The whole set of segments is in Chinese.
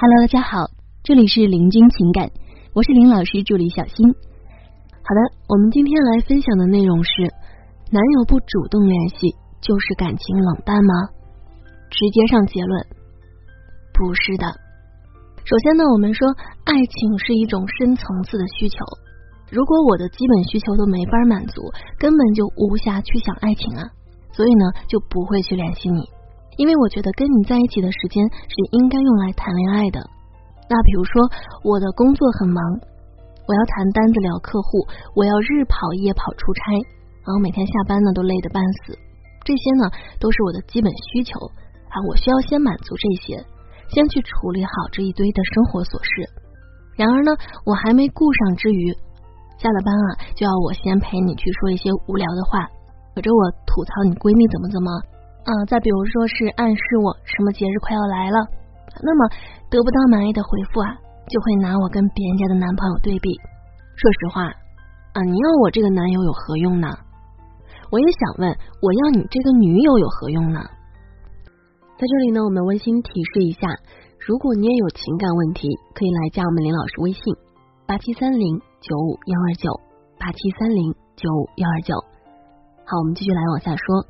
Hello，大家好，这里是林君情感，我是林老师助理小新。好的，我们今天来分享的内容是：男友不主动联系就是感情冷淡吗？直接上结论，不是的。首先呢，我们说爱情是一种深层次的需求，如果我的基本需求都没法满足，根本就无暇去想爱情啊，所以呢，就不会去联系你。因为我觉得跟你在一起的时间是应该用来谈恋爱的。那比如说，我的工作很忙，我要谈单子聊客户，我要日跑夜跑出差，然后每天下班呢都累得半死。这些呢都是我的基本需求啊，我需要先满足这些，先去处理好这一堆的生活琐事。然而呢，我还没顾上之余，下了班啊就要我先陪你去说一些无聊的话，或者我吐槽你闺蜜怎么怎么。啊，再比如说是暗示我什么节日快要来了，那么得不到满意的回复啊，就会拿我跟别人家的男朋友对比。说实话啊，你要我这个男友有何用呢？我也想问，我要你这个女友有何用呢？在这里呢，我们温馨提示一下，如果你也有情感问题，可以来加我们林老师微信八七三零九五幺二九八七三零九五幺二九。好，我们继续来往下说。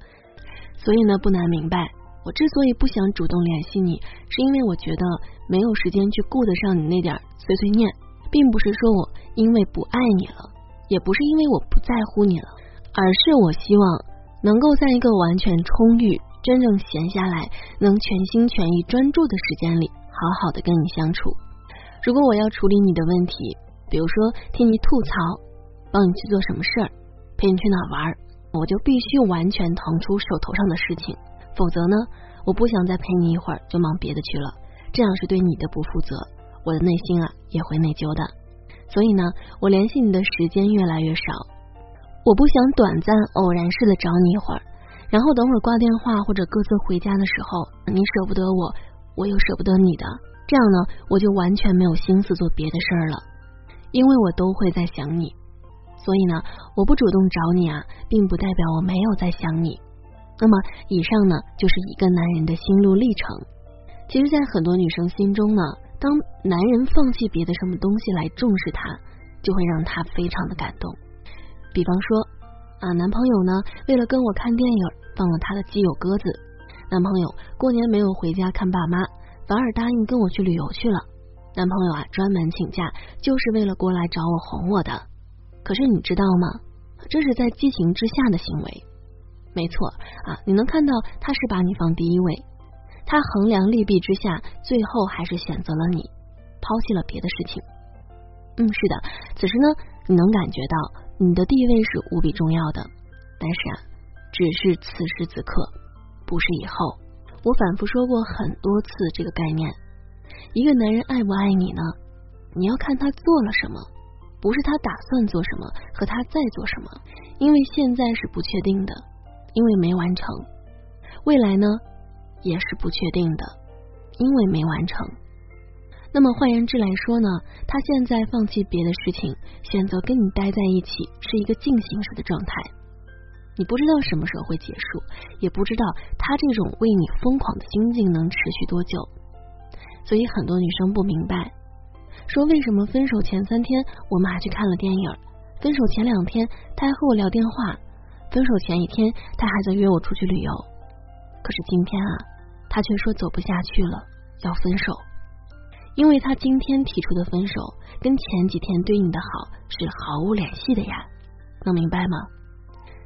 所以呢，不难明白，我之所以不想主动联系你，是因为我觉得没有时间去顾得上你那点碎碎念，并不是说我因为不爱你了，也不是因为我不在乎你了，而是我希望能够在一个完全充裕、真正闲下来、能全心全意专注的时间里，好好的跟你相处。如果我要处理你的问题，比如说听你吐槽，帮你去做什么事儿，陪你去哪玩儿。我就必须完全腾出手头上的事情，否则呢，我不想再陪你一会儿就忙别的去了，这样是对你的不负责，我的内心啊也会内疚的。所以呢，我联系你的时间越来越少，我不想短暂偶然式的找你一会儿，然后等会儿挂电话或者各自回家的时候，你舍不得我，我又舍不得你的，这样呢，我就完全没有心思做别的事儿了，因为我都会在想你。所以呢，我不主动找你啊，并不代表我没有在想你。那么，以上呢就是一个男人的心路历程。其实，在很多女生心中呢，当男人放弃别的什么东西来重视她，就会让她非常的感动。比方说啊，男朋友呢为了跟我看电影，放了他的基友鸽子；男朋友过年没有回家看爸妈，反而答应跟我去旅游去了；男朋友啊专门请假，就是为了过来找我哄我的。可是你知道吗？这是在激情之下的行为。没错啊，你能看到他是把你放第一位，他衡量利弊之下，最后还是选择了你，抛弃了别的事情。嗯，是的，此时呢，你能感觉到你的地位是无比重要的。但是啊，只是此时此刻，不是以后。我反复说过很多次这个概念：一个男人爱不爱你呢？你要看他做了什么。不是他打算做什么和他在做什么，因为现在是不确定的，因为没完成；未来呢也是不确定的，因为没完成。那么换言之来说呢，他现在放弃别的事情，选择跟你待在一起，是一个进行时的状态。你不知道什么时候会结束，也不知道他这种为你疯狂的心境能持续多久，所以很多女生不明白。说为什么分手前三天我们还去看了电影？分手前两天他还和我聊电话，分手前一天他还在约我出去旅游。可是今天啊，他却说走不下去了，要分手。因为他今天提出的分手跟前几天对你的好是毫无联系的呀，能明白吗？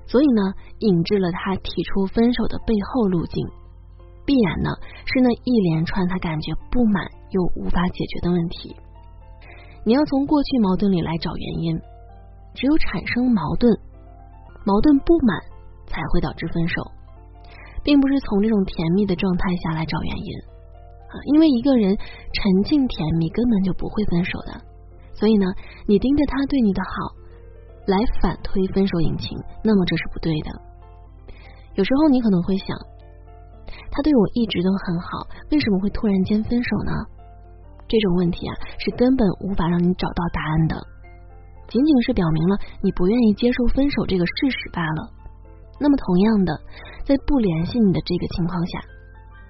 所以呢，引致了他提出分手的背后路径，必然呢是那一连串他感觉不满又无法解决的问题。你要从过去矛盾里来找原因，只有产生矛盾，矛盾不满才会导致分手，并不是从这种甜蜜的状态下来找原因啊！因为一个人沉浸甜蜜根本就不会分手的，所以呢，你盯着他对你的好来反推分手引擎，那么这是不对的。有时候你可能会想，他对我一直都很好，为什么会突然间分手呢？这种问题啊，是根本无法让你找到答案的，仅仅是表明了你不愿意接受分手这个事实罢了。那么，同样的，在不联系你的这个情况下，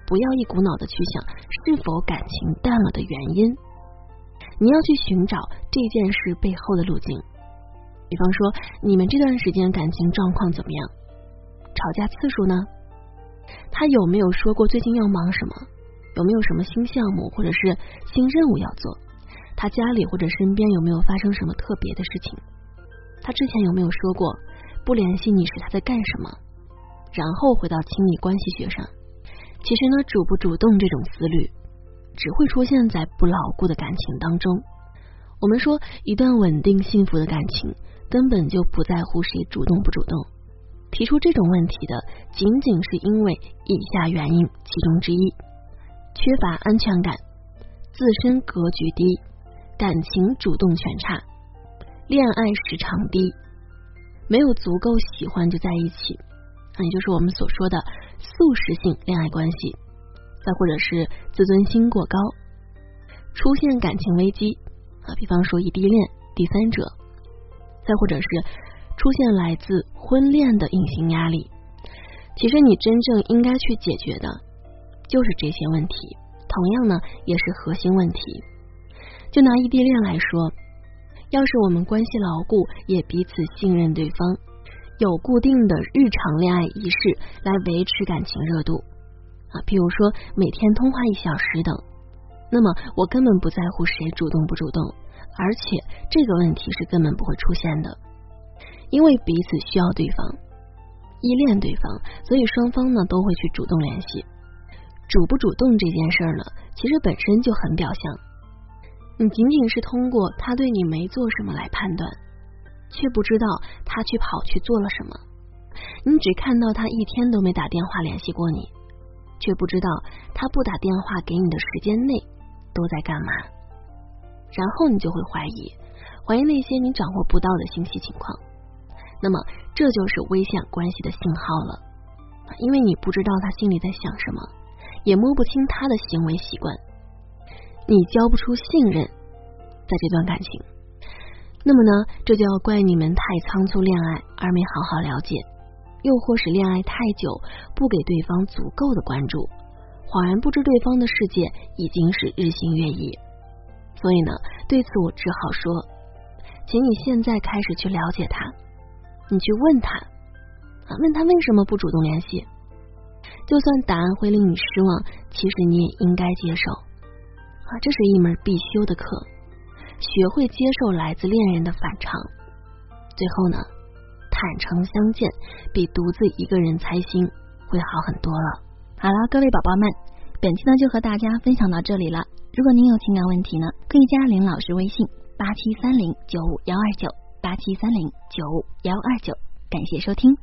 不要一股脑的去想是否感情淡了的原因，你要去寻找这件事背后的路径。比方说，你们这段时间感情状况怎么样？吵架次数呢？他有没有说过最近要忙什么？有没有什么新项目或者是新任务要做？他家里或者身边有没有发生什么特别的事情？他之前有没有说过不联系你时他在干什么？然后回到亲密关系学上，其实呢，主不主动这种思虑只会出现在不牢固的感情当中。我们说，一段稳定幸福的感情根本就不在乎谁主动不主动。提出这种问题的，仅仅是因为以下原因其中之一：缺乏安全感，自身格局低，感情主动权差，恋爱时长低，没有足够喜欢就在一起，也就是我们所说的速食性恋爱关系；再或者是自尊心过高，出现感情危机啊，比方说异地恋、第三者；再或者是。出现来自婚恋的隐形压力，其实你真正应该去解决的就是这些问题，同样呢也是核心问题。就拿异地恋来说，要是我们关系牢固，也彼此信任对方，有固定的日常恋爱仪式来维持感情热度啊，比如说每天通话一小时等，那么我根本不在乎谁主动不主动，而且这个问题是根本不会出现的。因为彼此需要对方，依恋对方，所以双方呢都会去主动联系。主不主动这件事儿呢，其实本身就很表象。你仅仅是通过他对你没做什么来判断，却不知道他去跑去做了什么。你只看到他一天都没打电话联系过你，却不知道他不打电话给你的时间内都在干嘛。然后你就会怀疑，怀疑那些你掌握不到的信息情况。那么，这就是危险关系的信号了，因为你不知道他心里在想什么，也摸不清他的行为习惯，你交不出信任，在这段感情。那么呢，这就要怪你们太仓促恋爱而没好好了解，又或是恋爱太久不给对方足够的关注，恍然不知对方的世界已经是日新月异。所以呢，对此我只好说，请你现在开始去了解他。你去问他啊，问他为什么不主动联系？就算答案会令你失望，其实你也应该接受啊，这是一门必修的课。学会接受来自恋人的反常，最后呢，坦诚相见比独自一个人猜心会好很多了。好了，各位宝宝们，本期呢就和大家分享到这里了。如果您有情感问题呢，可以加林老师微信八七三零九五幺二九。八七三零九五幺二九，感谢收听。